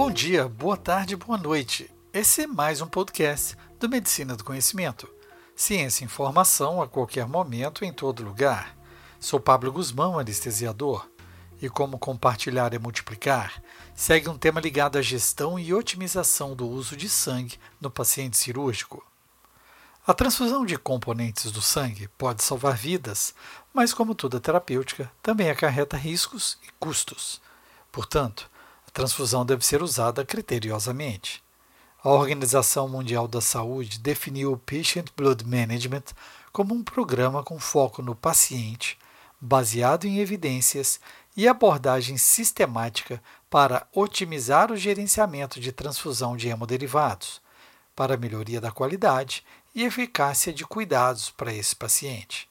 Bom dia, boa tarde, boa noite. Esse é mais um podcast do Medicina do Conhecimento. Ciência e informação a qualquer momento, em todo lugar. Sou Pablo Guzmão, anestesiador. E como compartilhar é multiplicar, segue um tema ligado à gestão e otimização do uso de sangue no paciente cirúrgico. A transfusão de componentes do sangue pode salvar vidas, mas, como toda terapêutica, também acarreta riscos e custos. Portanto, a transfusão deve ser usada criteriosamente. A Organização Mundial da Saúde definiu o Patient Blood Management como um programa com foco no paciente, baseado em evidências e abordagem sistemática para otimizar o gerenciamento de transfusão de hemoderivados, para melhoria da qualidade e eficácia de cuidados para esse paciente.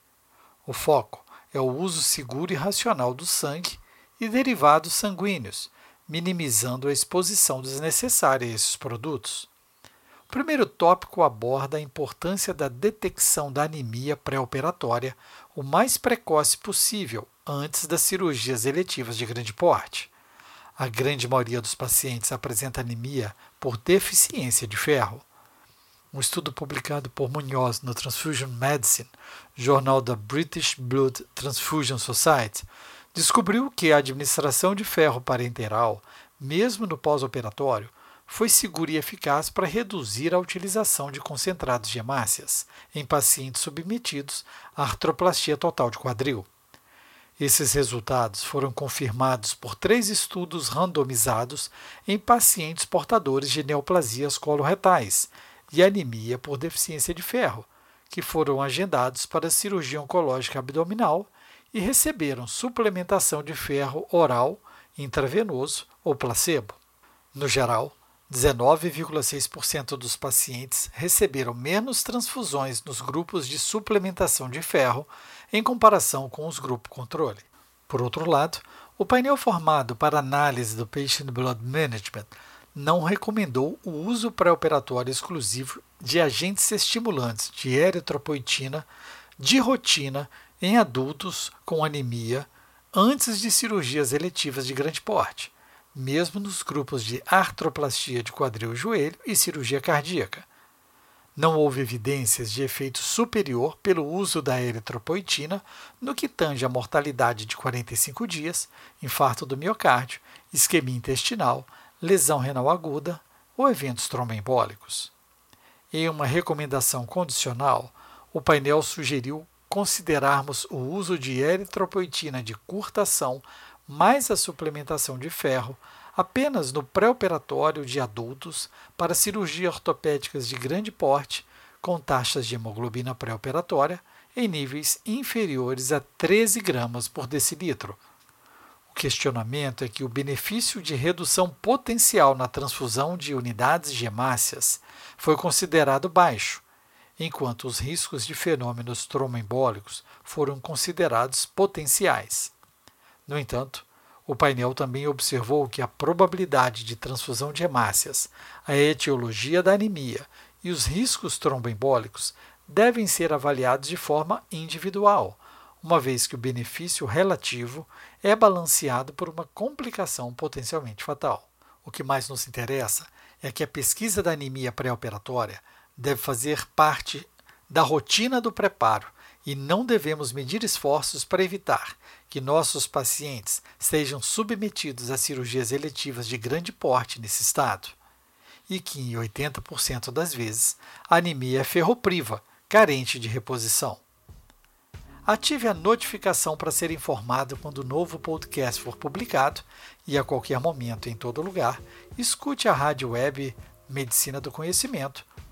O foco é o uso seguro e racional do sangue e derivados sanguíneos, minimizando a exposição desnecessária a esses produtos. O primeiro tópico aborda a importância da detecção da anemia pré-operatória o mais precoce possível antes das cirurgias eletivas de grande porte. A grande maioria dos pacientes apresenta anemia por deficiência de ferro. Um estudo publicado por Munhoz no Transfusion Medicine, jornal da British Blood Transfusion Society, descobriu que a administração de ferro parenteral, mesmo no pós-operatório, foi segura e eficaz para reduzir a utilização de concentrados de hemácias em pacientes submetidos à artroplastia total de quadril. Esses resultados foram confirmados por três estudos randomizados em pacientes portadores de neoplasias coloretais e anemia por deficiência de ferro, que foram agendados para cirurgia oncológica abdominal e receberam suplementação de ferro oral, intravenoso ou placebo. No geral, 19,6% dos pacientes receberam menos transfusões nos grupos de suplementação de ferro em comparação com os grupos controle. Por outro lado, o painel formado para análise do Patient Blood Management não recomendou o uso pré-operatório exclusivo de agentes estimulantes de eritropoetina de rotina em adultos com anemia antes de cirurgias eletivas de grande porte, mesmo nos grupos de artroplastia de quadril e joelho e cirurgia cardíaca. Não houve evidências de efeito superior pelo uso da eritropoetina no que tange a mortalidade de 45 dias, infarto do miocárdio, isquemia intestinal, lesão renal aguda ou eventos tromboembólicos. Em uma recomendação condicional, o painel sugeriu considerarmos o uso de eritropoetina de curta ação mais a suplementação de ferro apenas no pré-operatório de adultos para cirurgia ortopédicas de grande porte com taxas de hemoglobina pré-operatória em níveis inferiores a 13 gramas por decilitro, questionamento é que o benefício de redução potencial na transfusão de unidades de hemácias foi considerado baixo, enquanto os riscos de fenômenos tromboembólicos foram considerados potenciais. No entanto, o painel também observou que a probabilidade de transfusão de hemácias, a etiologia da anemia e os riscos tromboembólicos devem ser avaliados de forma individual, uma vez que o benefício relativo é balanceado por uma complicação potencialmente fatal. O que mais nos interessa é que a pesquisa da anemia pré-operatória deve fazer parte da rotina do preparo e não devemos medir esforços para evitar que nossos pacientes sejam submetidos a cirurgias eletivas de grande porte nesse estado. E que, em 80% das vezes, a anemia é ferropriva, carente de reposição. Ative a notificação para ser informado quando o novo podcast for publicado e a qualquer momento, em todo lugar, escute a rádio web medicina do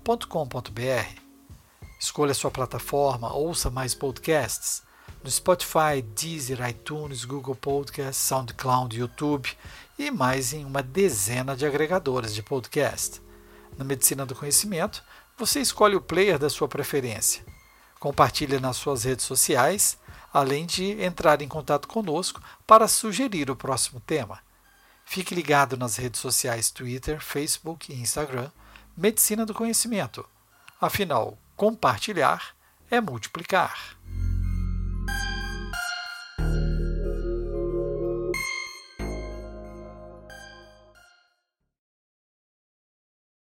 conhecimento.com.br. Escolha sua plataforma, ouça mais podcasts no Spotify, Deezer, iTunes, Google Podcasts, SoundCloud, YouTube e mais em uma dezena de agregadores de podcast. Na Medicina do Conhecimento, você escolhe o player da sua preferência Compartilhe nas suas redes sociais, além de entrar em contato conosco para sugerir o próximo tema. Fique ligado nas redes sociais Twitter, Facebook e Instagram, Medicina do Conhecimento. Afinal, compartilhar é multiplicar.